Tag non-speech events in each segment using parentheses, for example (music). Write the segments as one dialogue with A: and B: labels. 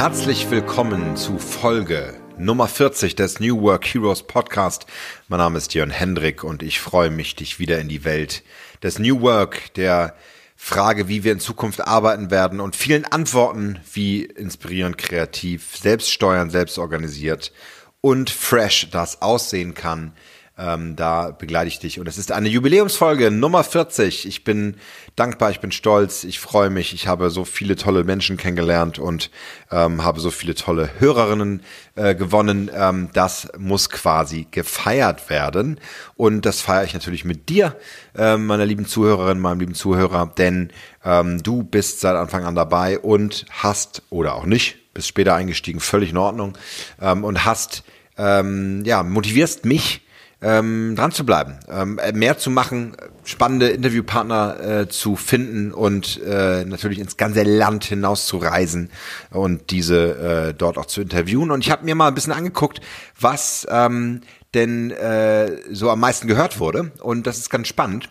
A: Herzlich willkommen zu Folge Nummer 40 des New Work Heroes Podcast. Mein Name ist Jörn Hendrik und ich freue mich, dich wieder in die Welt des New Work, der Frage, wie wir in Zukunft arbeiten werden und vielen Antworten, wie inspirierend, kreativ, selbststeuernd, selbstorganisiert und fresh das aussehen kann, ähm, da begleite ich dich. Und es ist eine Jubiläumsfolge Nummer 40. Ich bin dankbar, ich bin stolz, ich freue mich. Ich habe so viele tolle Menschen kennengelernt und ähm, habe so viele tolle Hörerinnen äh, gewonnen. Ähm, das muss quasi gefeiert werden. Und das feiere ich natürlich mit dir, äh, meiner lieben Zuhörerin, meinem lieben Zuhörer, denn ähm, du bist seit Anfang an dabei und hast, oder auch nicht, bist später eingestiegen, völlig in Ordnung, ähm, und hast, ähm, ja, motivierst mich, ähm, dran zu bleiben, ähm, äh, mehr zu machen, spannende Interviewpartner äh, zu finden und äh, natürlich ins ganze Land hinaus zu reisen und diese äh, dort auch zu interviewen. Und ich habe mir mal ein bisschen angeguckt, was ähm, denn äh, so am meisten gehört wurde. Und das ist ganz spannend,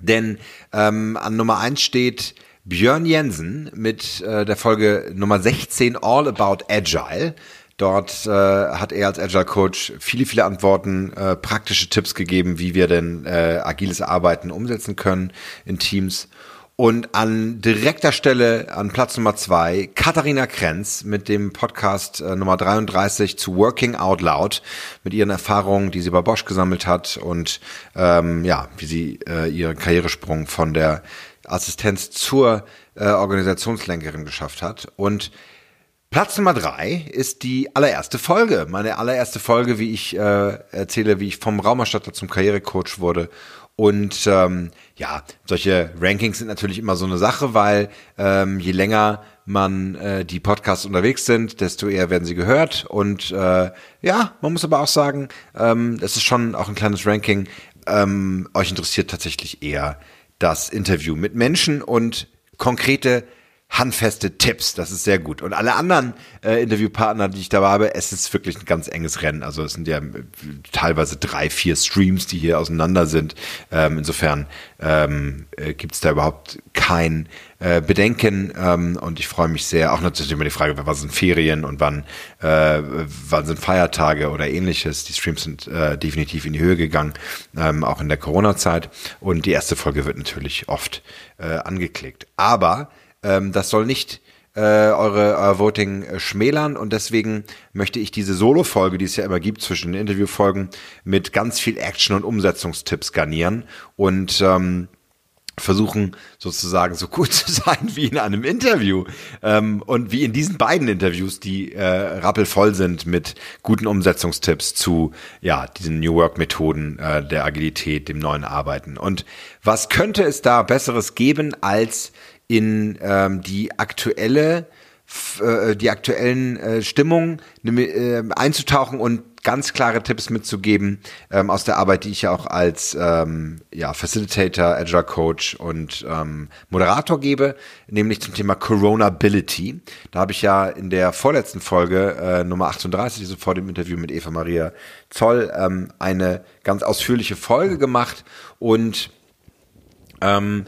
A: denn ähm, an Nummer eins steht Björn Jensen mit äh, der Folge Nummer 16 All About Agile. Dort äh, hat er als Agile Coach viele, viele Antworten, äh, praktische Tipps gegeben, wie wir denn äh, agiles Arbeiten umsetzen können in Teams. Und an direkter Stelle, an Platz Nummer zwei, Katharina Krenz mit dem Podcast äh, Nummer 33 zu Working Out Loud, mit ihren Erfahrungen, die sie bei Bosch gesammelt hat und ähm, ja, wie sie äh, ihren Karrieresprung von der Assistenz zur äh, Organisationslenkerin geschafft hat. Und Platz Nummer drei ist die allererste Folge. Meine allererste Folge, wie ich äh, erzähle, wie ich vom Raumerstatter zum Karrierecoach wurde. Und ähm, ja, solche Rankings sind natürlich immer so eine Sache, weil ähm, je länger man äh, die Podcasts unterwegs sind, desto eher werden sie gehört. Und äh, ja, man muss aber auch sagen, ähm, das ist schon auch ein kleines Ranking. Ähm, euch interessiert tatsächlich eher das Interview mit Menschen und konkrete handfeste Tipps. Das ist sehr gut. Und alle anderen äh, Interviewpartner, die ich da habe, es ist wirklich ein ganz enges Rennen. Also es sind ja äh, teilweise drei, vier Streams, die hier auseinander sind. Ähm, insofern ähm, äh, gibt es da überhaupt kein äh, Bedenken. Ähm, und ich freue mich sehr. Auch natürlich immer die Frage, wann sind Ferien und wann, äh, wann sind Feiertage oder ähnliches. Die Streams sind äh, definitiv in die Höhe gegangen, ähm, auch in der Corona-Zeit. Und die erste Folge wird natürlich oft äh, angeklickt. Aber ähm, das soll nicht äh, eure euer Voting äh, schmälern und deswegen möchte ich diese Solo-Folge, die es ja immer gibt zwischen den Interviewfolgen, mit ganz viel Action und Umsetzungstipps garnieren und ähm, versuchen sozusagen so gut (laughs) zu sein wie in einem Interview ähm, und wie in diesen beiden Interviews, die äh, rappelvoll sind mit guten Umsetzungstipps zu ja diesen New Work Methoden äh, der Agilität, dem neuen Arbeiten. Und was könnte es da Besseres geben als in ähm, die aktuelle äh, die aktuellen äh, Stimmungen äh, einzutauchen und ganz klare Tipps mitzugeben ähm, aus der Arbeit, die ich ja auch als ähm, ja, Facilitator, Agile Coach und ähm, Moderator gebe, nämlich zum Thema Coronability. Da habe ich ja in der vorletzten Folge äh, Nummer 38, also vor dem Interview mit Eva Maria Zoll, ähm, eine ganz ausführliche Folge gemacht und ähm,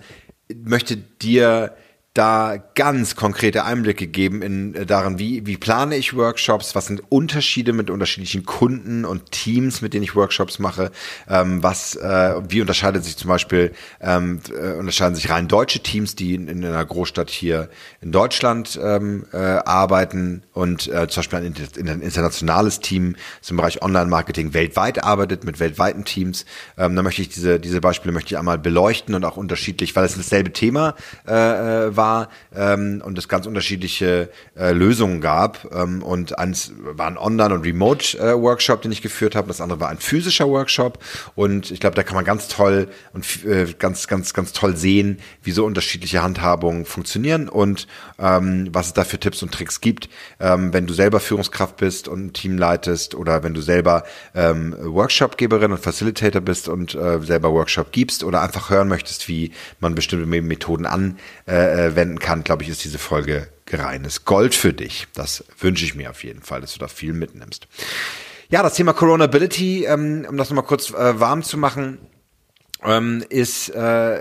A: möchte dir da ganz konkrete Einblicke geben in äh, darin, wie, wie plane ich Workshops, was sind Unterschiede mit unterschiedlichen Kunden und Teams, mit denen ich Workshops mache, ähm, was, äh, wie unterscheidet sich zum Beispiel, ähm, äh, unterscheiden sich rein deutsche Teams, die in, in einer Großstadt hier in Deutschland ähm, äh, arbeiten und äh, zum Beispiel ein, ein internationales Team zum Bereich Online-Marketing weltweit arbeitet mit weltweiten Teams. Ähm, da möchte ich diese, diese Beispiele möchte ich einmal beleuchten und auch unterschiedlich, weil es dasselbe Thema äh, äh war ähm, und es ganz unterschiedliche äh, Lösungen gab. Ähm, und eins war ein Online- und Remote-Workshop, äh, den ich geführt habe. Das andere war ein physischer Workshop. Und ich glaube, da kann man ganz toll und äh, ganz, ganz, ganz toll sehen, wie so unterschiedliche Handhabungen funktionieren und ähm, was es da für Tipps und Tricks gibt, ähm, wenn du selber Führungskraft bist und ein Team leitest oder wenn du selber ähm, Workshopgeberin und Facilitator bist und äh, selber Workshop gibst oder einfach hören möchtest, wie man bestimmte Methoden an äh, wenden kann, glaube ich, ist diese Folge reines Gold für dich. Das wünsche ich mir auf jeden Fall, dass du da viel mitnimmst. Ja, das Thema Coronability, ähm, um das nochmal kurz äh, warm zu machen, ähm, ist äh,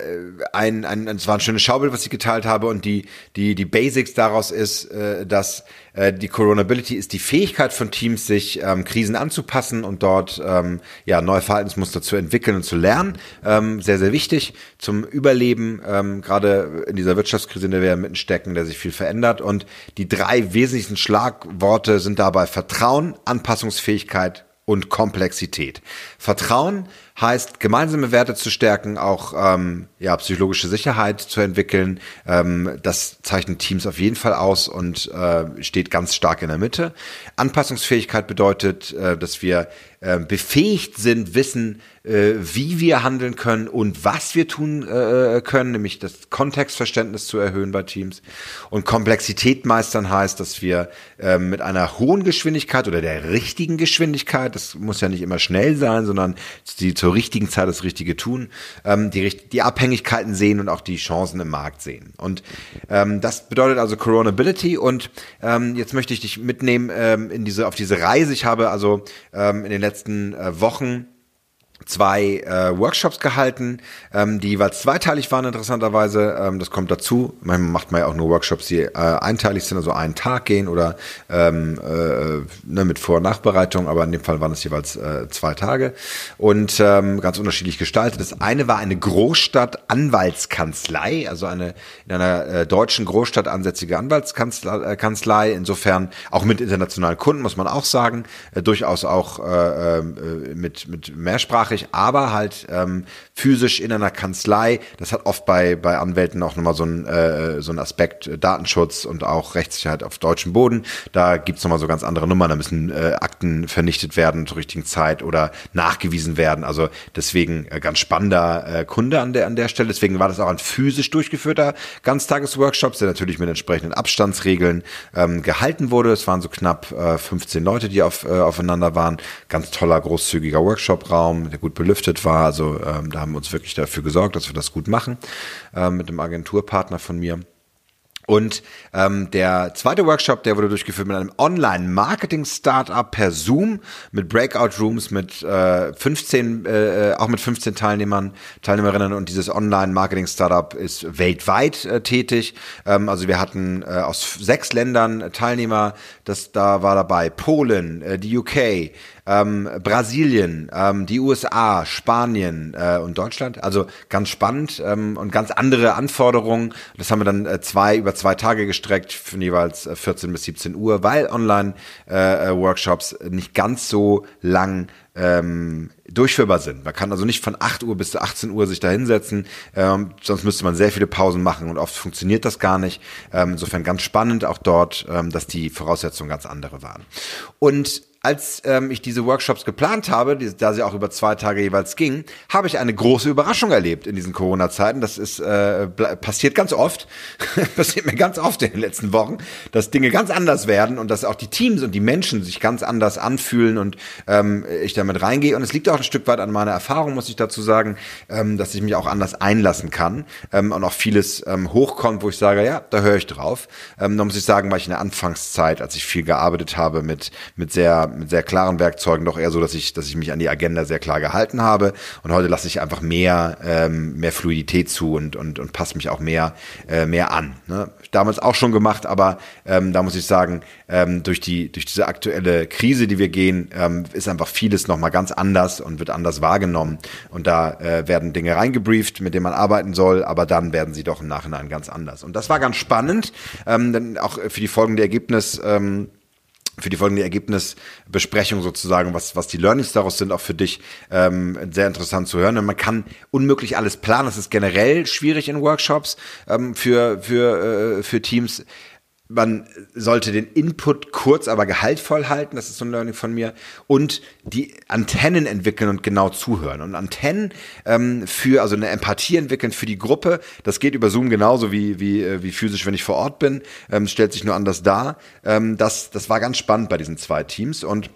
A: ein, ein, es war ein schönes Schaubild, was ich geteilt habe und die, die, die Basics daraus ist, äh, dass äh, die Coronability ist die Fähigkeit von Teams, sich ähm, Krisen anzupassen und dort ähm, ja, neue Verhaltensmuster zu entwickeln und zu lernen. Ähm, sehr, sehr wichtig zum Überleben, ähm, gerade in dieser Wirtschaftskrise, in der wir mitten stecken, der sich viel verändert. Und die drei wesentlichsten Schlagworte sind dabei Vertrauen, Anpassungsfähigkeit und Komplexität. Vertrauen heißt, gemeinsame Werte zu stärken, auch ähm, ja, psychologische Sicherheit zu entwickeln. Ähm, das zeichnet Teams auf jeden Fall aus und äh, steht ganz stark in der Mitte. Anpassungsfähigkeit bedeutet, äh, dass wir äh, befähigt sind, wissen, äh, wie wir handeln können und was wir tun äh, können, nämlich das Kontextverständnis zu erhöhen bei Teams. Und Komplexität meistern heißt, dass wir äh, mit einer hohen Geschwindigkeit oder der richtigen Geschwindigkeit, das muss ja nicht immer schnell sein, sondern die zur richtigen Zeit das Richtige tun, ähm, die, die Abhängigkeiten sehen und auch die Chancen im Markt sehen. Und ähm, das bedeutet also Coronability und ähm, jetzt möchte ich dich mitnehmen ähm, in diese, auf diese Reise. Ich habe also ähm, in den letzten äh, Wochen zwei äh, Workshops gehalten, ähm, die jeweils zweiteilig waren interessanterweise. Ähm, das kommt dazu. Manchmal macht man ja auch nur Workshops, die äh, einteilig sind, also einen Tag gehen oder ähm, äh, ne, mit Vor- und Nachbereitung, aber in dem Fall waren es jeweils äh, zwei Tage und ähm, ganz unterschiedlich gestaltet. Das eine war eine Großstadt-Anwaltskanzlei, also eine in einer äh, deutschen Großstadt ansätzige Anwaltskanzlei, insofern auch mit internationalen Kunden, muss man auch sagen, äh, durchaus auch äh, äh, mit, mit Mehrsprache mehrsprachig, aber halt ähm, physisch in einer Kanzlei. Das hat oft bei, bei Anwälten auch nochmal so einen, äh, so einen Aspekt äh, Datenschutz und auch Rechtssicherheit auf deutschem Boden. Da gibt's nochmal so ganz andere Nummern. Da müssen äh, Akten vernichtet werden zur richtigen Zeit oder nachgewiesen werden. Also deswegen äh, ganz spannender äh, Kunde an der, an der Stelle. Deswegen war das auch ein physisch durchgeführter Ganztagesworkshop, der natürlich mit entsprechenden Abstandsregeln ähm, gehalten wurde. Es waren so knapp äh, 15 Leute, die auf, äh, aufeinander waren. Ganz toller, großzügiger Workshop-Raum, gut belüftet war. Also ähm, da haben wir uns wirklich dafür gesorgt, dass wir das gut machen ähm, mit einem Agenturpartner von mir. Und ähm, der zweite Workshop, der wurde durchgeführt mit einem Online-Marketing-Startup per Zoom mit Breakout-Rooms mit äh, 15, äh, auch mit 15 Teilnehmern, Teilnehmerinnen. Und dieses Online-Marketing-Startup ist weltweit äh, tätig. Ähm, also wir hatten äh, aus sechs Ländern Teilnehmer. Das da war dabei Polen, äh, die UK, ähm, Brasilien, ähm, die USA, Spanien äh, und Deutschland. Also ganz spannend ähm, und ganz andere Anforderungen. Das haben wir dann äh, zwei über zwei Tage gestreckt, von jeweils 14 äh, bis 17 Uhr, weil Online-Workshops äh, nicht ganz so lang ähm, durchführbar sind. Man kann also nicht von 8 Uhr bis 18 Uhr sich da hinsetzen, ähm, sonst müsste man sehr viele Pausen machen und oft funktioniert das gar nicht. Ähm, insofern ganz spannend auch dort, ähm, dass die Voraussetzungen ganz andere waren. Und als ähm, ich diese Workshops geplant habe, die, da sie auch über zwei Tage jeweils gingen, habe ich eine große Überraschung erlebt in diesen Corona-Zeiten. Das ist äh, passiert ganz oft, (laughs) passiert mir ganz oft in den letzten Wochen, dass Dinge ganz anders werden und dass auch die Teams und die Menschen sich ganz anders anfühlen und ähm, ich damit reingehe. Und es liegt auch ein Stück weit an meiner Erfahrung, muss ich dazu sagen, ähm, dass ich mich auch anders einlassen kann ähm, und auch vieles ähm, hochkommt, wo ich sage, ja, da höre ich drauf. Ähm, da muss ich sagen, war ich in der Anfangszeit, als ich viel gearbeitet habe mit mit sehr mit sehr klaren Werkzeugen doch eher so, dass ich, dass ich mich an die Agenda sehr klar gehalten habe. Und heute lasse ich einfach mehr, ähm, mehr Fluidität zu und, und, und passe mich auch mehr, äh, mehr an. Ne? Damals auch schon gemacht, aber ähm, da muss ich sagen, ähm, durch, die, durch diese aktuelle Krise, die wir gehen, ähm, ist einfach vieles nochmal ganz anders und wird anders wahrgenommen. Und da äh, werden Dinge reingebrieft, mit denen man arbeiten soll, aber dann werden sie doch im Nachhinein ganz anders. Und das war ganz spannend, ähm, denn auch für die folgende Ergebnis. Ähm, für die folgende Ergebnisbesprechung sozusagen, was, was die Learnings daraus sind, auch für dich ähm, sehr interessant zu hören. Und man kann unmöglich alles planen. Das ist generell schwierig in Workshops ähm, für, für, äh, für Teams man sollte den Input kurz, aber gehaltvoll halten. Das ist so ein Learning von mir. Und die Antennen entwickeln und genau zuhören. Und Antennen ähm, für, also eine Empathie entwickeln für die Gruppe. Das geht über Zoom genauso wie, wie, äh, wie physisch, wenn ich vor Ort bin. Ähm, stellt sich nur anders dar. Ähm, das, das war ganz spannend bei diesen zwei Teams. Und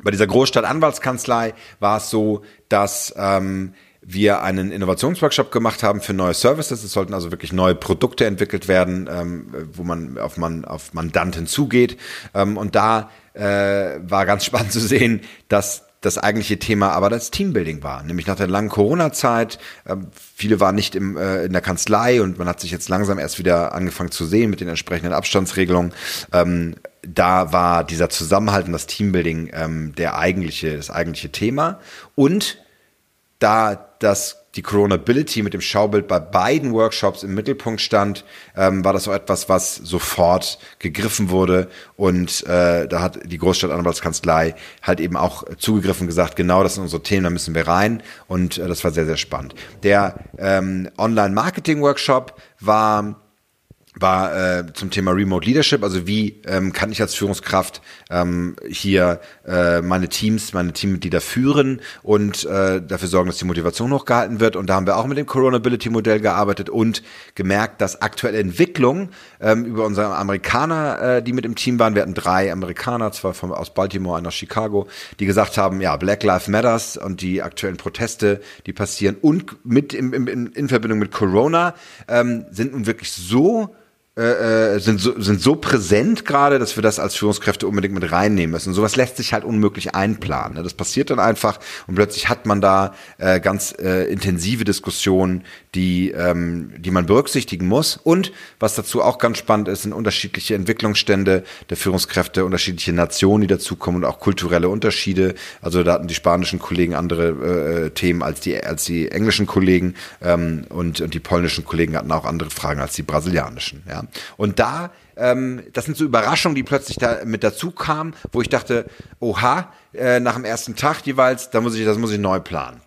A: bei dieser Großstadt-Anwaltskanzlei war es so, dass ähm, wir einen Innovationsworkshop gemacht haben für neue Services. Es sollten also wirklich neue Produkte entwickelt werden, ähm, wo man auf, man auf Mandanten zugeht. Ähm, und da äh, war ganz (laughs) spannend zu sehen, dass das eigentliche Thema aber das Teambuilding war, nämlich nach der langen Corona-Zeit. Äh, viele waren nicht im, äh, in der Kanzlei und man hat sich jetzt langsam erst wieder angefangen zu sehen mit den entsprechenden Abstandsregelungen. Ähm, da war dieser Zusammenhalt und das Teambuilding ähm, der eigentliche, das eigentliche Thema. Und da das die Coronability mit dem Schaubild bei beiden Workshops im Mittelpunkt stand, ähm, war das auch etwas, was sofort gegriffen wurde. Und äh, da hat die Großstadtanwaltskanzlei halt eben auch zugegriffen gesagt, genau das sind unsere Themen, da müssen wir rein. Und äh, das war sehr, sehr spannend. Der ähm, Online-Marketing-Workshop war war äh, zum Thema Remote Leadership, also wie ähm, kann ich als Führungskraft ähm, hier äh, meine Teams, meine Teammitglieder führen und äh, dafür sorgen, dass die Motivation hochgehalten wird. Und da haben wir auch mit dem Coronability-Modell gearbeitet und gemerkt, dass aktuelle Entwicklungen ähm, über unsere Amerikaner, äh, die mit im Team waren, wir hatten drei Amerikaner, zwei von, aus Baltimore, einer aus Chicago, die gesagt haben, ja, Black Lives Matters und die aktuellen Proteste, die passieren. Und mit im, im, in Verbindung mit Corona ähm, sind nun wirklich so äh, äh, sind, so, sind so präsent gerade, dass wir das als Führungskräfte unbedingt mit reinnehmen müssen. sowas lässt sich halt unmöglich einplanen. Ne? Das passiert dann einfach und plötzlich hat man da äh, ganz äh, intensive Diskussionen, die, ähm, die man berücksichtigen muss. Und was dazu auch ganz spannend ist, sind unterschiedliche Entwicklungsstände der Führungskräfte, unterschiedliche Nationen, die dazukommen und auch kulturelle Unterschiede. Also da hatten die spanischen Kollegen andere äh, Themen als die, als die englischen Kollegen ähm, und, und die polnischen Kollegen hatten auch andere Fragen als die brasilianischen. Ja. Und da, ähm, das sind so Überraschungen, die plötzlich da mit dazu kamen, wo ich dachte, oha, äh, nach dem ersten Tag jeweils, da muss ich, das muss ich neu planen.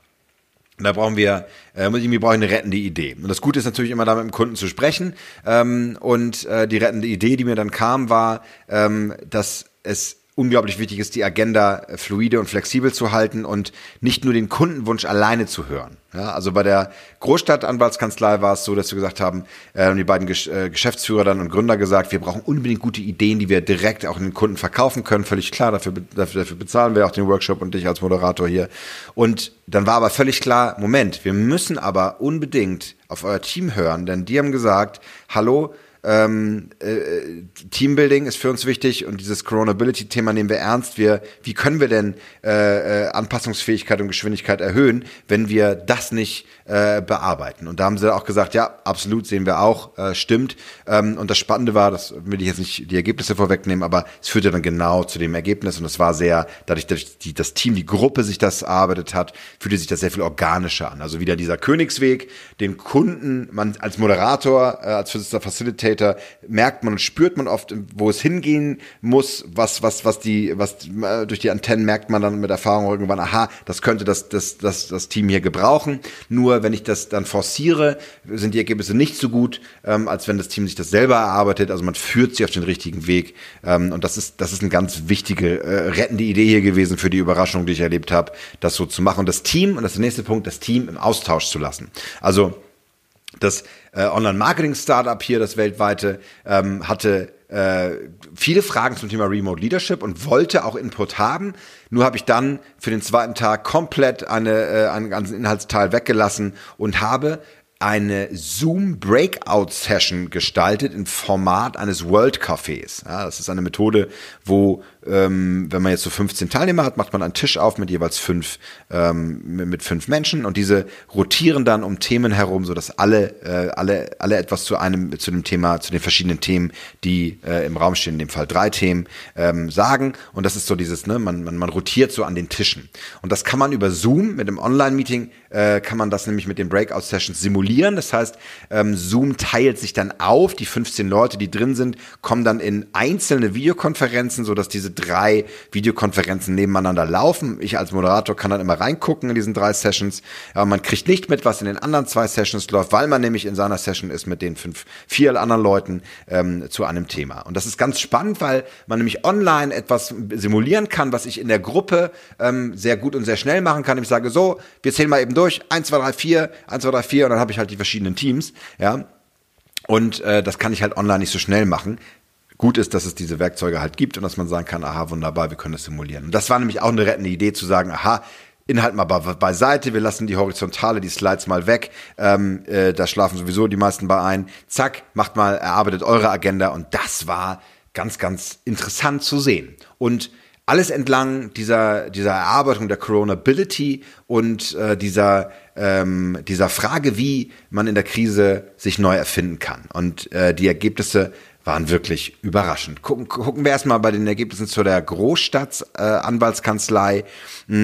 A: Und da brauchen wir, äh, irgendwie brauche ich eine rettende Idee. Und das Gute ist natürlich immer da mit dem Kunden zu sprechen. Ähm, und äh, die rettende Idee, die mir dann kam, war, ähm, dass es unglaublich wichtig ist, die Agenda fluide und flexibel zu halten und nicht nur den Kundenwunsch alleine zu hören. Ja, also bei der Großstadtanwaltskanzlei war es so, dass wir gesagt haben, äh, die beiden äh, Geschäftsführer dann und Gründer gesagt, wir brauchen unbedingt gute Ideen, die wir direkt auch den Kunden verkaufen können. Völlig klar, dafür, dafür, dafür bezahlen wir auch den Workshop und dich als Moderator hier. Und dann war aber völlig klar, Moment, wir müssen aber unbedingt auf euer Team hören, denn die haben gesagt, hallo, ähm, äh, Teambuilding ist für uns wichtig und dieses Coronability-Thema nehmen wir ernst. Wir, wie können wir denn äh, äh, Anpassungsfähigkeit und Geschwindigkeit erhöhen, wenn wir das nicht äh, bearbeiten? Und da haben sie auch gesagt, ja, absolut sehen wir auch, äh, stimmt. Ähm, und das Spannende war, das will ich jetzt nicht die Ergebnisse vorwegnehmen, aber es führte dann genau zu dem Ergebnis und es war sehr, dadurch, dass die, das Team, die Gruppe sich das erarbeitet hat, fühlte sich das sehr viel organischer an. Also wieder dieser Königsweg, den Kunden, man als Moderator, äh, als Facilitator Facilitator merkt man und spürt man oft, wo es hingehen muss, was, was, was die, was äh, durch die Antennen merkt man dann mit Erfahrung irgendwann, aha, das könnte das, das, das, das Team hier gebrauchen. Nur wenn ich das dann forciere, sind die Ergebnisse nicht so gut, ähm, als wenn das Team sich das selber erarbeitet. Also man führt sie auf den richtigen Weg. Ähm, und das ist, das ist eine ganz wichtige, äh, rettende Idee hier gewesen für die Überraschung, die ich erlebt habe, das so zu machen. Und das Team, und das ist der nächste Punkt, das Team im Austausch zu lassen. Also das äh, Online-Marketing-Startup hier, das weltweite, ähm, hatte äh, viele Fragen zum Thema Remote Leadership und wollte auch Input haben. Nur habe ich dann für den zweiten Tag komplett eine, äh, einen ganzen Inhaltsteil weggelassen und habe eine Zoom Breakout Session gestaltet im Format eines World Cafés. Ja, das ist eine Methode, wo ähm, wenn man jetzt so 15 Teilnehmer hat, macht man einen Tisch auf mit jeweils fünf, ähm, mit fünf Menschen und diese rotieren dann um Themen herum, so dass alle, äh, alle, alle etwas zu einem, zu dem Thema, zu den verschiedenen Themen, die äh, im Raum stehen, in dem Fall drei Themen, ähm, sagen. Und das ist so dieses, ne, man, man, man rotiert so an den Tischen. Und das kann man über Zoom mit dem Online-Meeting, äh, kann man das nämlich mit den Breakout-Sessions simulieren. Das heißt, ähm, Zoom teilt sich dann auf, die 15 Leute, die drin sind, kommen dann in einzelne Videokonferenzen, so dass diese drei Videokonferenzen nebeneinander laufen. Ich als Moderator kann dann immer reingucken in diesen drei Sessions, aber man kriegt nicht mit, was in den anderen zwei Sessions läuft, weil man nämlich in seiner Session ist mit den fünf, vier anderen Leuten ähm, zu einem Thema. Und das ist ganz spannend, weil man nämlich online etwas simulieren kann, was ich in der Gruppe ähm, sehr gut und sehr schnell machen kann. Ich sage so, wir zählen mal eben durch, eins, zwei, drei, vier, eins, zwei, drei, vier, und dann habe ich halt die verschiedenen Teams, ja. Und äh, das kann ich halt online nicht so schnell machen gut ist, dass es diese Werkzeuge halt gibt und dass man sagen kann, aha, wunderbar, wir können das simulieren. Und das war nämlich auch eine rettende Idee zu sagen, aha, Inhalt mal beiseite, wir lassen die Horizontale, die Slides mal weg, ähm, äh, da schlafen sowieso die meisten bei ein. Zack, macht mal, erarbeitet eure Agenda und das war ganz, ganz interessant zu sehen. Und alles entlang dieser, dieser Erarbeitung der Coronability und äh, dieser, ähm, dieser Frage, wie man in der Krise sich neu erfinden kann. Und äh, die Ergebnisse waren wirklich überraschend. Gucken, gucken wir erstmal bei den Ergebnissen zu der Großstadtanwaltskanzlei. Äh,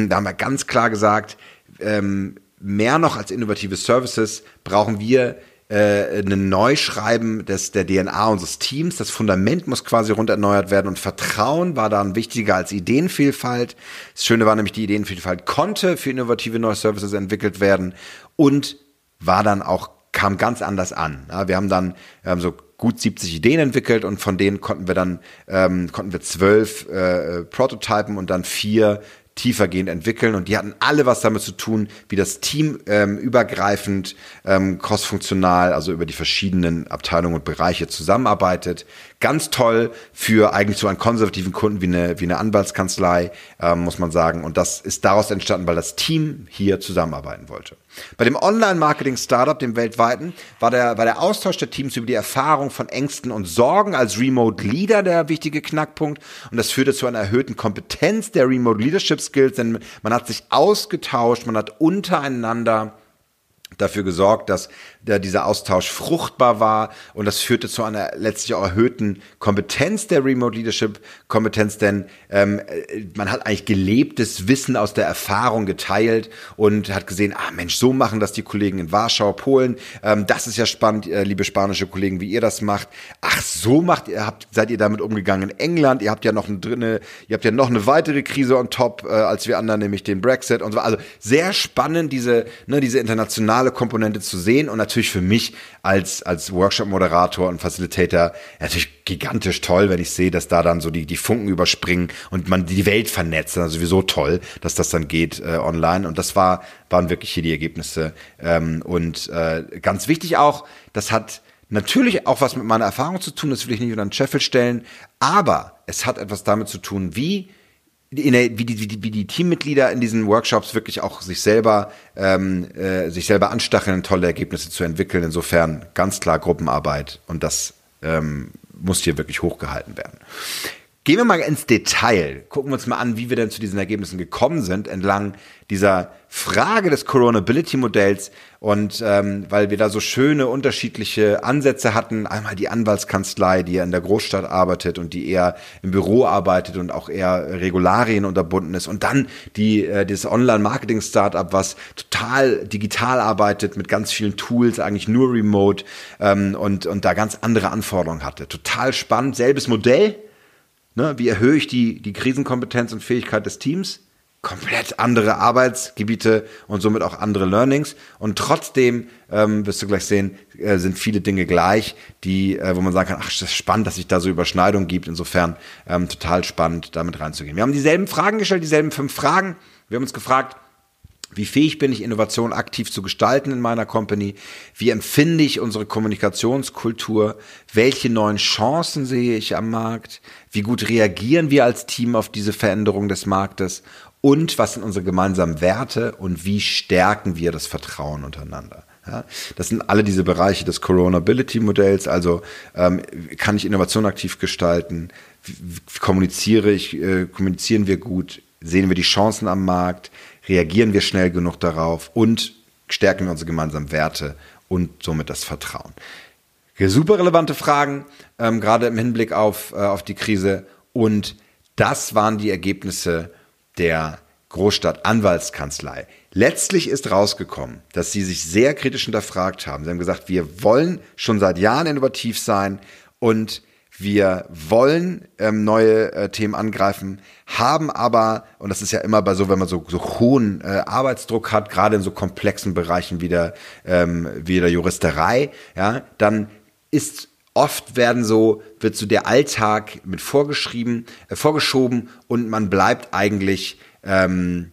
A: da haben wir ganz klar gesagt, ähm, mehr noch als innovative Services brauchen wir äh, ein Neuschreiben des, der DNA unseres Teams. Das Fundament muss quasi rund erneuert werden und Vertrauen war dann wichtiger als Ideenvielfalt. Das Schöne war nämlich, die Ideenvielfalt konnte für innovative neue Services entwickelt werden und war dann auch, kam ganz anders an. Ja, wir haben dann, wir haben so gut 70 Ideen entwickelt und von denen konnten wir dann ähm, konnten wir zwölf äh, Prototypen und dann vier tiefergehend entwickeln. Und die hatten alle was damit zu tun, wie das Team ähm, übergreifend, ähm, crossfunktional, also über die verschiedenen Abteilungen und Bereiche zusammenarbeitet. Ganz toll für eigentlich so einen konservativen Kunden wie eine, wie eine Anwaltskanzlei, ähm, muss man sagen. Und das ist daraus entstanden, weil das Team hier zusammenarbeiten wollte. Bei dem Online-Marketing-Startup, dem weltweiten, war der, war der Austausch der Teams über die Erfahrung von Ängsten und Sorgen als Remote Leader der wichtige Knackpunkt. Und das führte zu einer erhöhten Kompetenz der Remote Leadership Skills, denn man hat sich ausgetauscht, man hat untereinander dafür gesorgt, dass der, dieser Austausch fruchtbar war und das führte zu einer letztlich auch erhöhten Kompetenz der Remote Leadership Kompetenz, denn ähm, man hat eigentlich gelebtes Wissen aus der Erfahrung geteilt und hat gesehen, ah Mensch, so machen das die Kollegen in Warschau, Polen. Ähm, das ist ja spannend, äh, liebe spanische Kollegen, wie ihr das macht. Ach, so macht ihr, habt, seid ihr damit umgegangen in England. Ihr habt ja noch eine drinne, ihr habt ja noch eine weitere Krise on top äh, als wir anderen, nämlich den Brexit und so. Also sehr spannend diese, ne, diese internationale Komponente zu sehen und natürlich für mich als, als Workshop-Moderator und Facilitator natürlich gigantisch toll, wenn ich sehe, dass da dann so die, die Funken überspringen und man die Welt vernetzt. Also sowieso toll, dass das dann geht äh, online. Und das war, waren wirklich hier die Ergebnisse. Ähm, und äh, ganz wichtig auch, das hat natürlich auch was mit meiner Erfahrung zu tun, das will ich nicht unter den Scheffel stellen, aber es hat etwas damit zu tun, wie der, wie, die, wie, die, wie die Teammitglieder in diesen Workshops wirklich auch sich selber ähm, äh, sich selber anstacheln, tolle Ergebnisse zu entwickeln. Insofern ganz klar Gruppenarbeit und das ähm, muss hier wirklich hochgehalten werden. Gehen wir mal ins Detail. Gucken wir uns mal an, wie wir denn zu diesen Ergebnissen gekommen sind entlang dieser Frage des Coronability-Modells und ähm, weil wir da so schöne unterschiedliche Ansätze hatten, einmal die Anwaltskanzlei, die ja in der Großstadt arbeitet und die eher im Büro arbeitet und auch eher Regularien unterbunden ist und dann die äh, dieses Online-Marketing-Startup, was total digital arbeitet mit ganz vielen Tools, eigentlich nur remote ähm, und und da ganz andere Anforderungen hatte. Total spannend, selbes Modell. Ne? Wie erhöhe ich die die Krisenkompetenz und Fähigkeit des Teams? komplett andere Arbeitsgebiete und somit auch andere Learnings. Und trotzdem, ähm, wirst du gleich sehen, äh, sind viele Dinge gleich, die, äh, wo man sagen kann, ach, das ist spannend, dass sich da so Überschneidungen gibt. Insofern ähm, total spannend, damit reinzugehen. Wir haben dieselben Fragen gestellt, dieselben fünf Fragen. Wir haben uns gefragt, wie fähig bin ich, Innovation aktiv zu gestalten in meiner Company? Wie empfinde ich unsere Kommunikationskultur? Welche neuen Chancen sehe ich am Markt? Wie gut reagieren wir als Team auf diese Veränderung des Marktes? und was sind unsere gemeinsamen Werte und wie stärken wir das Vertrauen untereinander. Ja, das sind alle diese Bereiche des Coronability-Modells. Also ähm, kann ich Innovation aktiv gestalten? Wie, kommuniziere ich? Äh, kommunizieren wir gut? Sehen wir die Chancen am Markt? Reagieren wir schnell genug darauf? Und stärken wir unsere gemeinsamen Werte und somit das Vertrauen? Super relevante Fragen, ähm, gerade im Hinblick auf, äh, auf die Krise. Und das waren die Ergebnisse der Großstadt-Anwaltskanzlei. Letztlich ist rausgekommen, dass sie sich sehr kritisch hinterfragt haben. Sie haben gesagt, wir wollen schon seit Jahren innovativ sein und wir wollen ähm, neue äh, Themen angreifen, haben aber, und das ist ja immer bei so, wenn man so, so hohen äh, Arbeitsdruck hat, gerade in so komplexen Bereichen wie der, ähm, wie der Juristerei, ja, dann ist oft werden so, wird so der Alltag mit vorgeschrieben, äh, vorgeschoben und man bleibt eigentlich, ähm,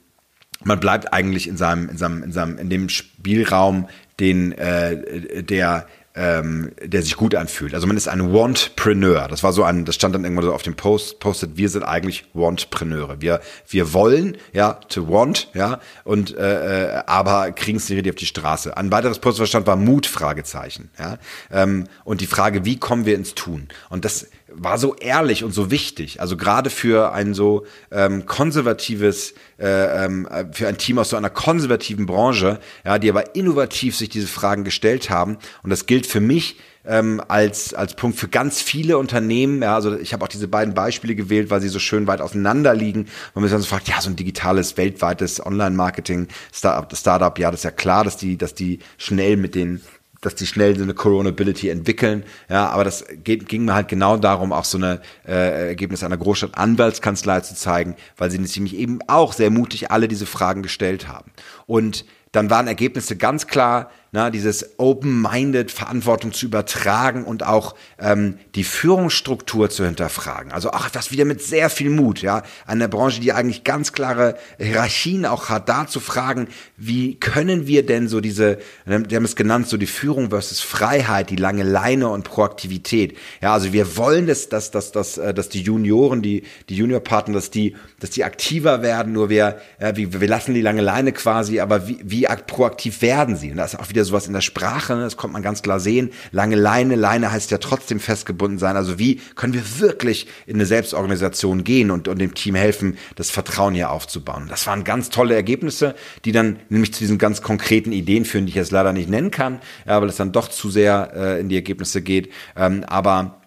A: man bleibt eigentlich in seinem, in seinem, in seinem, in dem Spielraum, den äh, der ähm, der sich gut anfühlt. Also man ist ein Wantpreneur. Das war so ein, das stand dann irgendwann so auf dem Post, postet, wir sind eigentlich Wantpreneure. Wir, wir wollen, ja, to want, ja, und äh, äh aber kriegen es nicht richtig auf die Straße. Ein weiteres Post, was stand, war Mut, Fragezeichen, ja. Ähm, und die Frage, wie kommen wir ins Tun? Und das war so ehrlich und so wichtig. Also gerade für ein so ähm, konservatives, äh, ähm, für ein Team aus so einer konservativen Branche, ja, die aber innovativ sich diese Fragen gestellt haben. Und das gilt für mich ähm, als, als Punkt für ganz viele Unternehmen. Ja, also ich habe auch diese beiden Beispiele gewählt, weil sie so schön weit auseinander liegen. Und man so fragt, ja, so ein digitales, weltweites Online-Marketing-Startup, Startup, ja, das ist ja klar, dass die, dass die schnell mit den dass die schnell so eine Coronability entwickeln. Ja, aber das geht, ging mir halt genau darum, auch so eine äh, Ergebnis einer Großstadt-Anwaltskanzlei zu zeigen, weil sie nämlich eben auch sehr mutig alle diese Fragen gestellt haben. Und dann waren Ergebnisse ganz klar, na, dieses open-minded Verantwortung zu übertragen und auch ähm, die Führungsstruktur zu hinterfragen. Also auch das wieder mit sehr viel Mut, ja, eine Branche, die eigentlich ganz klare Hierarchien auch hat, da zu fragen, wie können wir denn so diese, die haben es genannt, so die Führung versus Freiheit, die lange Leine und Proaktivität. Ja, also wir wollen, dass, dass, dass, dass, äh, dass die Junioren, die, die Juniorpartner, dass die, dass die aktiver werden, nur wir, äh, wir, wir lassen die lange Leine quasi, aber wie, wie proaktiv werden sie? Und das ist auch wieder sowas in der Sprache, ne? das kommt man ganz klar sehen. Lange Leine, Leine heißt ja trotzdem festgebunden sein. Also wie können wir wirklich in eine Selbstorganisation gehen und, und dem Team helfen, das Vertrauen hier aufzubauen? Das waren ganz tolle Ergebnisse, die dann nämlich zu diesen ganz konkreten Ideen führen, die ich jetzt leider nicht nennen kann, ja, weil es dann doch zu sehr äh, in die Ergebnisse geht. Ähm, aber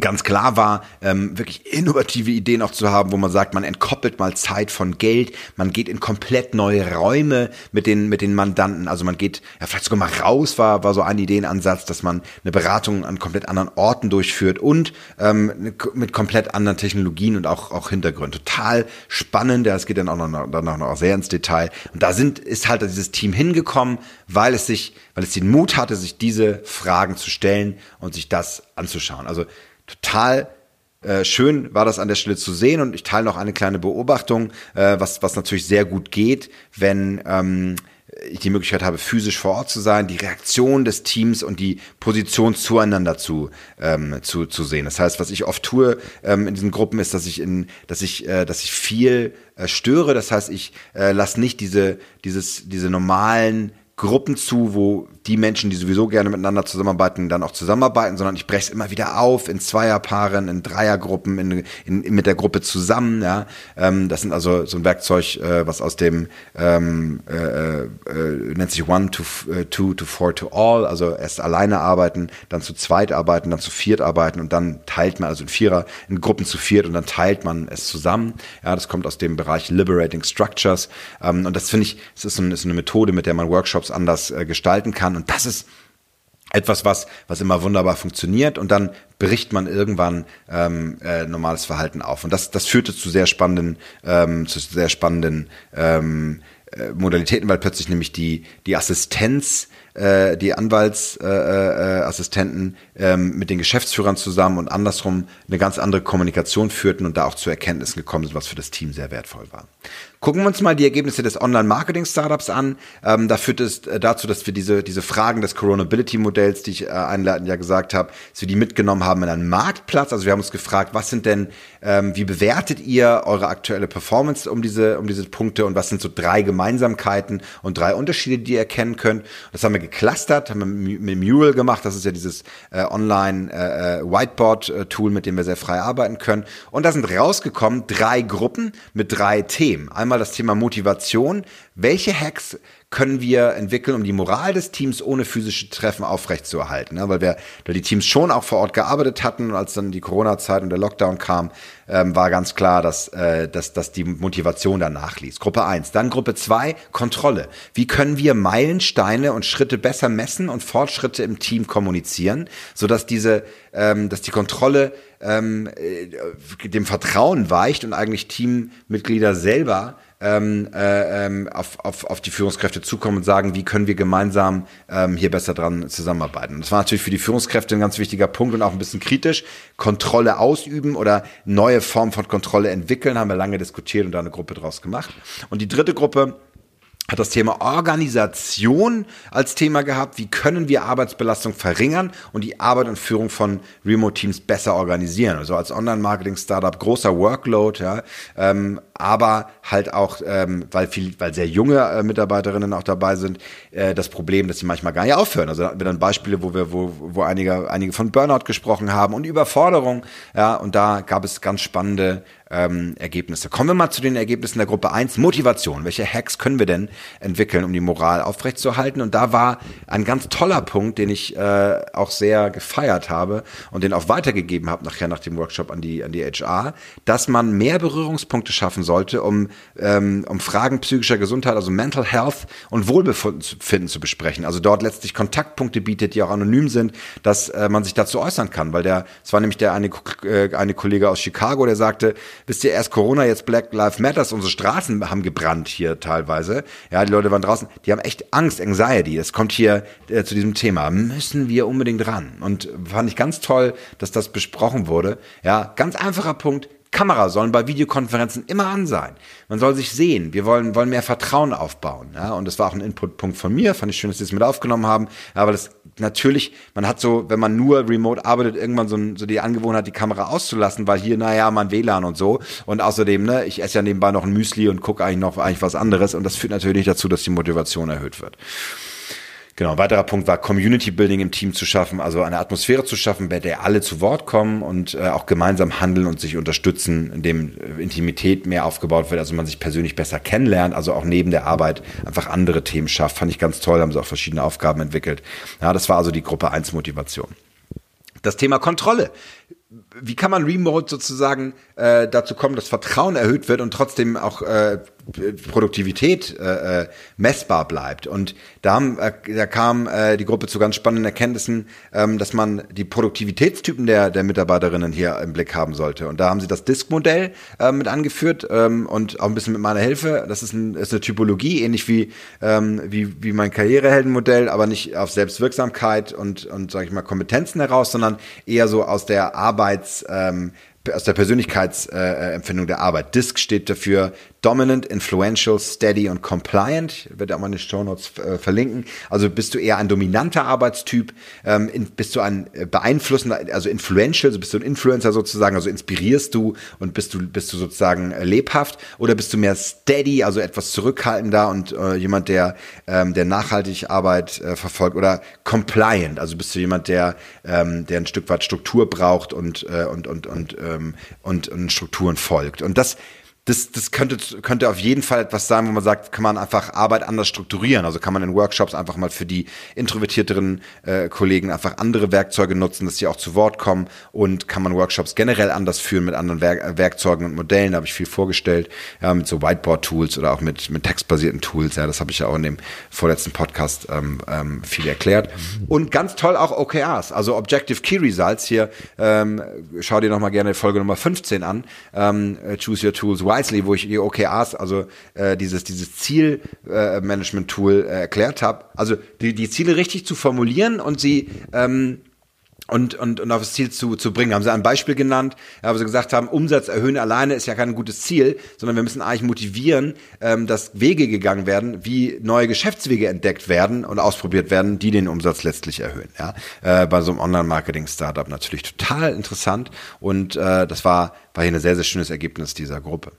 A: ganz klar war, ähm, wirklich innovative Ideen auch zu haben, wo man sagt, man entkoppelt mal Zeit von Geld, man geht in komplett neue Räume mit den mit den Mandanten, also man geht ja vielleicht sogar mal raus, war war so ein Ideenansatz, dass man eine Beratung an komplett anderen Orten durchführt und ähm, mit komplett anderen Technologien und auch auch Hintergrund. Total spannend, ja, es geht dann auch noch dann auch noch sehr ins Detail. Und da sind ist halt dieses Team hingekommen, weil es sich, weil es den Mut hatte, sich diese Fragen zu stellen und sich das anzuschauen. Also total äh, schön war das an der Stelle zu sehen und ich teile noch eine kleine Beobachtung, äh, was, was natürlich sehr gut geht, wenn ähm, ich die Möglichkeit habe, physisch vor Ort zu sein, die Reaktion des Teams und die Position zueinander zu, ähm, zu, zu sehen. Das heißt, was ich oft tue ähm, in diesen Gruppen ist, dass ich in, dass ich, äh, dass ich viel äh, störe. Das heißt, ich äh, lasse nicht diese, dieses, diese normalen Gruppen zu, wo die Menschen, die sowieso gerne miteinander zusammenarbeiten, dann auch zusammenarbeiten, sondern ich breche es immer wieder auf in Zweierpaaren, in Dreiergruppen, in, in, in, mit der Gruppe zusammen. Ja, ähm, das sind also so ein Werkzeug, äh, was aus dem ähm, äh, äh, nennt sich One to äh, Two to Four to All, also erst alleine arbeiten, dann zu zweit arbeiten, dann zu viert arbeiten und dann teilt man also in Vierer, in Gruppen zu viert und dann teilt man es zusammen. Ja, das kommt aus dem Bereich Liberating Structures ähm, und das finde ich, es ist, so ist eine Methode, mit der man Workshops anders äh, gestalten kann und das ist etwas, was, was immer wunderbar funktioniert. Und dann bricht man irgendwann ähm, äh, normales Verhalten auf. Und das, das führte zu sehr spannenden, ähm, zu sehr spannenden ähm, äh, Modalitäten, weil plötzlich nämlich die, die Assistenz äh, die Anwaltsassistenten äh, äh, ähm, mit den Geschäftsführern zusammen und andersrum eine ganz andere Kommunikation führten und da auch zu Erkenntnissen gekommen sind, was für das Team sehr wertvoll war. Gucken wir uns mal die Ergebnisse des Online-Marketing-Startups an. Ähm, da führt es äh, dazu, dass wir diese, diese Fragen des Coronability-Modells, die ich äh, einleitend ja gesagt habe, dass wir die mitgenommen haben in einen Marktplatz. Also wir haben uns gefragt, was sind denn, ähm, wie bewertet ihr eure aktuelle Performance um diese, um diese Punkte und was sind so drei Gemeinsamkeiten und drei Unterschiede, die ihr erkennen könnt. Das haben wir geclustert, haben wir mit Mural gemacht. Das ist ja dieses äh, Online-Whiteboard-Tool, äh, mit dem wir sehr frei arbeiten können. Und da sind rausgekommen drei Gruppen mit drei Themen. Einmal das Thema Motivation. Welche Hacks können wir entwickeln, um die Moral des Teams ohne physische Treffen aufrechtzuerhalten? Ja, weil wir, weil die Teams schon auch vor Ort gearbeitet hatten und als dann die Corona-Zeit und der Lockdown kam, ähm, war ganz klar, dass, äh, dass, dass die Motivation danach ließ. Gruppe eins, Dann Gruppe zwei Kontrolle. Wie können wir Meilensteine und Schritte besser messen und Fortschritte im Team kommunizieren, sodass diese, ähm, dass die Kontrolle ähm, äh, dem Vertrauen weicht und eigentlich Teammitglieder selber ähm, äh, ähm, auf, auf, auf die Führungskräfte zukommen und sagen, wie können wir gemeinsam ähm, hier besser dran zusammenarbeiten. Das war natürlich für die Führungskräfte ein ganz wichtiger Punkt und auch ein bisschen kritisch. Kontrolle ausüben oder neue Formen von Kontrolle entwickeln, haben wir lange diskutiert und da eine Gruppe draus gemacht. Und die dritte Gruppe, hat das Thema Organisation als Thema gehabt. Wie können wir Arbeitsbelastung verringern und die Arbeit und Führung von Remote-Teams besser organisieren? Also als Online-Marketing-Startup großer Workload, ja, ähm, aber halt auch, ähm, weil viel, weil sehr junge äh, Mitarbeiterinnen auch dabei sind, äh, das Problem, dass sie manchmal gar nicht aufhören. Also da hatten wir dann Beispiele, wo wir, wo, wo einige, einige von Burnout gesprochen haben und Überforderung, ja, und da gab es ganz spannende ähm, Ergebnisse. Kommen wir mal zu den Ergebnissen der Gruppe 1. Motivation. Welche Hacks können wir denn entwickeln, um die Moral aufrechtzuerhalten? Und da war ein ganz toller Punkt, den ich äh, auch sehr gefeiert habe und den auch weitergegeben habe nachher nach dem Workshop an die, an die HR, dass man mehr Berührungspunkte schaffen sollte, um, ähm, um Fragen psychischer Gesundheit, also Mental Health und Wohlbefinden zu besprechen. Also dort letztlich Kontaktpunkte bietet, die auch anonym sind, dass äh, man sich dazu äußern kann. Weil der, es war nämlich der eine, äh, eine Kollege aus Chicago, der sagte, wisst ihr, erst Corona, jetzt Black Lives Matters, unsere Straßen haben gebrannt hier teilweise. Ja, die Leute waren draußen, die haben echt Angst, Anxiety. Das kommt hier äh, zu diesem Thema. Müssen wir unbedingt ran. Und fand ich ganz toll, dass das besprochen wurde. Ja, ganz einfacher Punkt. Kamera sollen bei Videokonferenzen immer an sein. Man soll sich sehen. Wir wollen, wollen mehr Vertrauen aufbauen. Ja, und das war auch ein Inputpunkt von mir. Fand ich schön, dass Sie es mit aufgenommen haben. Aber das natürlich, man hat so, wenn man nur remote arbeitet, irgendwann so, so die Angewohnheit, die Kamera auszulassen, weil hier, naja, man WLAN und so. Und außerdem, ne, ich esse ja nebenbei noch ein Müsli und gucke eigentlich noch eigentlich was anderes. Und das führt natürlich dazu, dass die Motivation erhöht wird. Genau, ein weiterer Punkt war Community Building im Team zu schaffen, also eine Atmosphäre zu schaffen, bei der alle zu Wort kommen und äh, auch gemeinsam handeln und sich unterstützen, indem äh, Intimität mehr aufgebaut wird, also man sich persönlich besser kennenlernt, also auch neben der Arbeit einfach andere Themen schafft. Fand ich ganz toll, haben sie auch verschiedene Aufgaben entwickelt. Ja, das war also die Gruppe 1 Motivation. Das Thema Kontrolle wie kann man remote sozusagen äh, dazu kommen, dass Vertrauen erhöht wird und trotzdem auch äh, Produktivität äh, äh, messbar bleibt. Und da, haben, äh, da kam äh, die Gruppe zu ganz spannenden Erkenntnissen, ähm, dass man die Produktivitätstypen der, der Mitarbeiterinnen hier im Blick haben sollte. Und da haben sie das Disk-Modell äh, mit angeführt ähm, und auch ein bisschen mit meiner Hilfe. Das ist, ein, ist eine Typologie, ähnlich wie, ähm, wie, wie mein Karriereheldenmodell, aber nicht auf Selbstwirksamkeit und, und sage ich mal, Kompetenzen heraus, sondern eher so aus der Arbeits... Ähm, aus der Persönlichkeitsempfindung äh, der Arbeit. DISC steht dafür Dominant, Influential, Steady und Compliant. Ich werde auch mal in den Show Notes äh, verlinken. Also bist du eher ein dominanter Arbeitstyp, ähm, in, bist du ein äh, beeinflussender, also influential, also bist du ein Influencer sozusagen, also inspirierst du und bist du, bist du sozusagen äh, lebhaft oder bist du mehr steady, also etwas zurückhaltender und äh, jemand, der, ähm, der nachhaltig Arbeit verfolgt oder compliant, also bist du jemand, der, ähm, der ein Stück weit Struktur braucht und, äh, und, und, und, ähm, und, und Strukturen folgt. Und das das, das könnte, könnte auf jeden Fall etwas sein, wo man sagt, kann man einfach Arbeit anders strukturieren. Also kann man in Workshops einfach mal für die introvertierteren äh, Kollegen einfach andere Werkzeuge nutzen, dass sie auch zu Wort kommen und kann man Workshops generell anders führen mit anderen Werk äh, Werkzeugen und Modellen. Da habe ich viel vorgestellt, ja, mit so Whiteboard-Tools oder auch mit, mit textbasierten Tools. Ja, das habe ich ja auch in dem vorletzten Podcast ähm, ähm, viel erklärt. Und ganz toll auch OKRs, also Objective Key Results. Hier ähm, schau dir nochmal gerne Folge Nummer 15 an. Ähm, Choose Your Tools Wisely, wo ich die OKRs, also äh, dieses, dieses Zielmanagement-Tool äh, erklärt habe. Also die, die Ziele richtig zu formulieren und sie ähm, und, und, und auf das Ziel zu, zu bringen. Haben sie ein Beispiel genannt, ja, wo sie gesagt haben, Umsatz erhöhen alleine ist ja kein gutes Ziel, sondern wir müssen eigentlich motivieren, ähm, dass Wege gegangen werden, wie neue Geschäftswege entdeckt werden und ausprobiert werden, die den Umsatz letztlich erhöhen. Ja? Äh, bei so einem Online-Marketing-Startup natürlich total interessant und äh, das war, war hier ein sehr, sehr schönes Ergebnis dieser Gruppe.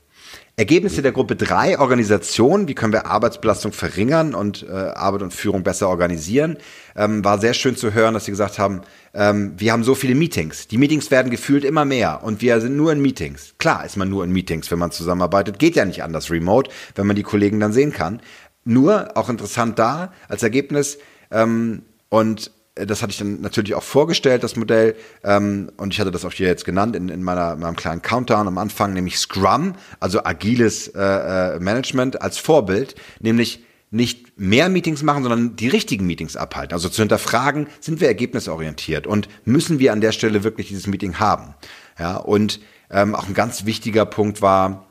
A: Ergebnisse der Gruppe 3, Organisation, wie können wir Arbeitsbelastung verringern und äh, Arbeit und Führung besser organisieren, ähm, war sehr schön zu hören, dass sie gesagt haben, ähm, wir haben so viele Meetings. Die Meetings werden gefühlt immer mehr und wir sind nur in Meetings. Klar ist man nur in Meetings, wenn man zusammenarbeitet, geht ja nicht anders remote, wenn man die Kollegen dann sehen kann. Nur, auch interessant da, als Ergebnis, ähm, und das hatte ich dann natürlich auch vorgestellt, das Modell. Ähm, und ich hatte das auch hier jetzt genannt in, in meiner, meinem kleinen Countdown am Anfang, nämlich Scrum, also agiles äh, äh, Management als Vorbild, nämlich nicht mehr Meetings machen, sondern die richtigen Meetings abhalten. Also zu hinterfragen, sind wir ergebnisorientiert und müssen wir an der Stelle wirklich dieses Meeting haben? Ja, und ähm, auch ein ganz wichtiger Punkt war,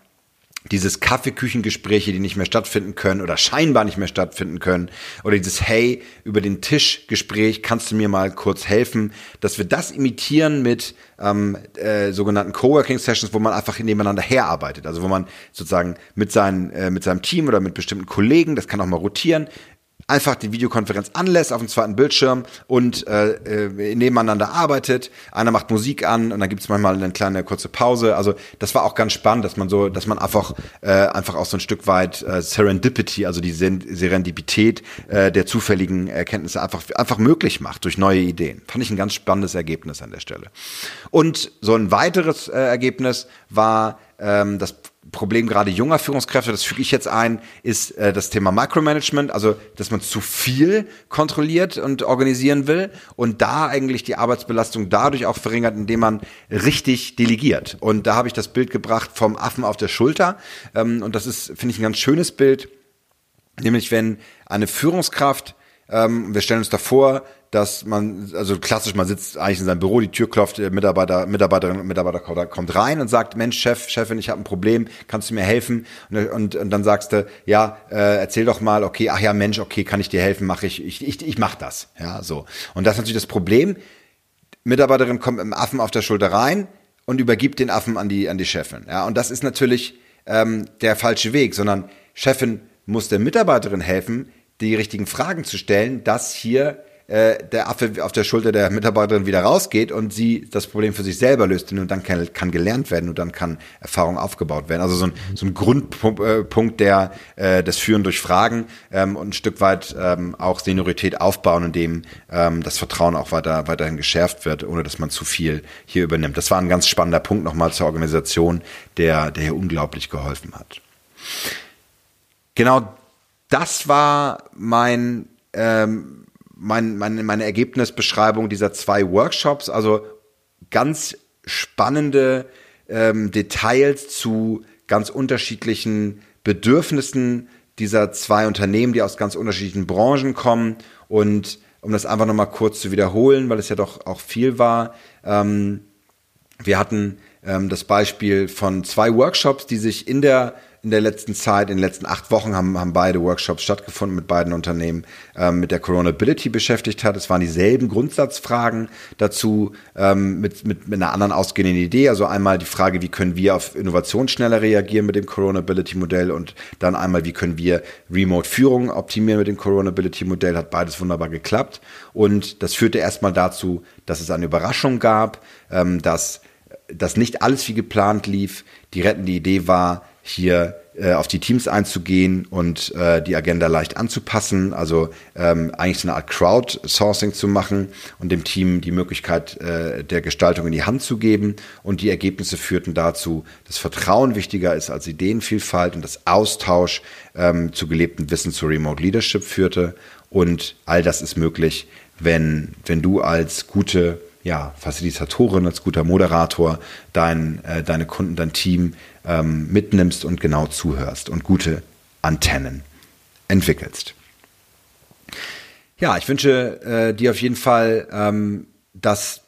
A: dieses Kaffeeküchengespräche, die nicht mehr stattfinden können oder scheinbar nicht mehr stattfinden können oder dieses Hey über den Tisch Gespräch, kannst du mir mal kurz helfen, dass wir das imitieren mit ähm, äh, sogenannten Coworking Sessions, wo man einfach nebeneinander herarbeitet, also wo man sozusagen mit seinen äh, mit seinem Team oder mit bestimmten Kollegen, das kann auch mal rotieren, einfach die Videokonferenz anlässt auf dem zweiten Bildschirm und äh, äh, nebeneinander arbeitet. Einer macht Musik an und dann gibt es manchmal eine kleine kurze Pause. Also das war auch ganz spannend, dass man so, dass man einfach äh, einfach auch so ein Stück weit äh, Serendipity, also die Serendipität äh, der zufälligen Erkenntnisse einfach einfach möglich macht durch neue Ideen. Fand ich ein ganz spannendes Ergebnis an der Stelle. Und so ein weiteres äh, Ergebnis war ähm, das Problem gerade junger Führungskräfte, das füge ich jetzt ein, ist äh, das Thema Micromanagement, also dass man zu viel kontrolliert und organisieren will und da eigentlich die Arbeitsbelastung dadurch auch verringert, indem man richtig delegiert. Und da habe ich das Bild gebracht vom Affen auf der Schulter ähm, und das ist, finde ich, ein ganz schönes Bild, nämlich wenn eine Führungskraft ähm, wir stellen uns davor, dass man, also klassisch, man sitzt eigentlich in seinem Büro, die Tür klopft, der Mitarbeiter, Mitarbeiterin, Mitarbeiter kommt rein und sagt, Mensch, Chef, Chefin, ich habe ein Problem, kannst du mir helfen? Und, und, und dann sagst du, ja, äh, erzähl doch mal, okay, ach ja, Mensch, okay, kann ich dir helfen, mache ich, ich, ich, ich mach das. Ja, so. Und das ist natürlich das Problem. Mitarbeiterin kommt mit dem Affen auf der Schulter rein und übergibt den Affen an die, an die Chefin. Ja, und das ist natürlich ähm, der falsche Weg, sondern Chefin muss der Mitarbeiterin helfen, die richtigen Fragen zu stellen, dass hier äh, der Affe auf der Schulter der Mitarbeiterin wieder rausgeht und sie das Problem für sich selber löst und dann kann, kann gelernt werden und dann kann Erfahrung aufgebaut werden. Also so ein, so ein Grundpunkt der äh, des Führen durch Fragen ähm, und ein Stück weit ähm, auch Seniorität aufbauen, indem ähm, das Vertrauen auch weiter weiterhin geschärft wird, ohne dass man zu viel hier übernimmt. Das war ein ganz spannender Punkt nochmal zur Organisation, der der hier unglaublich geholfen hat. Genau das war mein ähm, mein, meine, meine Ergebnisbeschreibung dieser zwei Workshops, also ganz spannende ähm, Details zu ganz unterschiedlichen Bedürfnissen dieser zwei Unternehmen, die aus ganz unterschiedlichen Branchen kommen. Und um das einfach nochmal kurz zu wiederholen, weil es ja doch auch viel war, ähm, wir hatten ähm, das Beispiel von zwei Workshops, die sich in der in der letzten Zeit, in den letzten acht Wochen haben, haben beide Workshops stattgefunden mit beiden Unternehmen, ähm, mit der Coronability beschäftigt hat. Es waren dieselben Grundsatzfragen dazu ähm, mit, mit, mit einer anderen ausgehenden Idee. Also einmal die Frage, wie können wir auf Innovation schneller reagieren mit dem Coronability-Modell und dann einmal, wie können wir Remote-Führung optimieren mit dem Coronability-Modell. Hat beides wunderbar geklappt. Und das führte erstmal dazu, dass es eine Überraschung gab, ähm, dass dass nicht alles wie geplant lief. Die rettende Idee war, hier äh, auf die Teams einzugehen und äh, die Agenda leicht anzupassen, also ähm, eigentlich so eine Art Crowdsourcing zu machen und dem Team die Möglichkeit äh, der Gestaltung in die Hand zu geben. Und die Ergebnisse führten dazu, dass Vertrauen wichtiger ist als Ideenvielfalt und das Austausch ähm, zu gelebtem Wissen zu Remote Leadership führte. Und all das ist möglich, wenn, wenn du als gute ja, Facilitatorin, als guter Moderator dein, äh, deine Kunden, dein Team ähm, mitnimmst und genau zuhörst und gute Antennen entwickelst. Ja, ich wünsche äh, dir auf jeden Fall, ähm, dass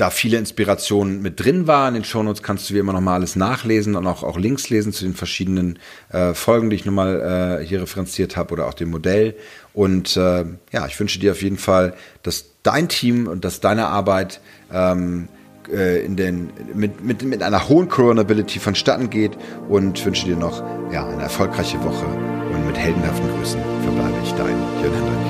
A: da viele Inspirationen mit drin waren. In den Shownotes kannst du wie immer nochmal alles nachlesen und auch, auch Links lesen zu den verschiedenen äh, Folgen, die ich nochmal äh, hier referenziert habe oder auch dem Modell. Und äh, ja, ich wünsche dir auf jeden Fall, dass dein Team und dass deine Arbeit ähm, äh, in den, mit, mit, mit einer hohen Coronability vonstatten geht und wünsche dir noch ja, eine erfolgreiche Woche und mit heldenhaften Grüßen verbleibe ich dein Jörn Hendrik.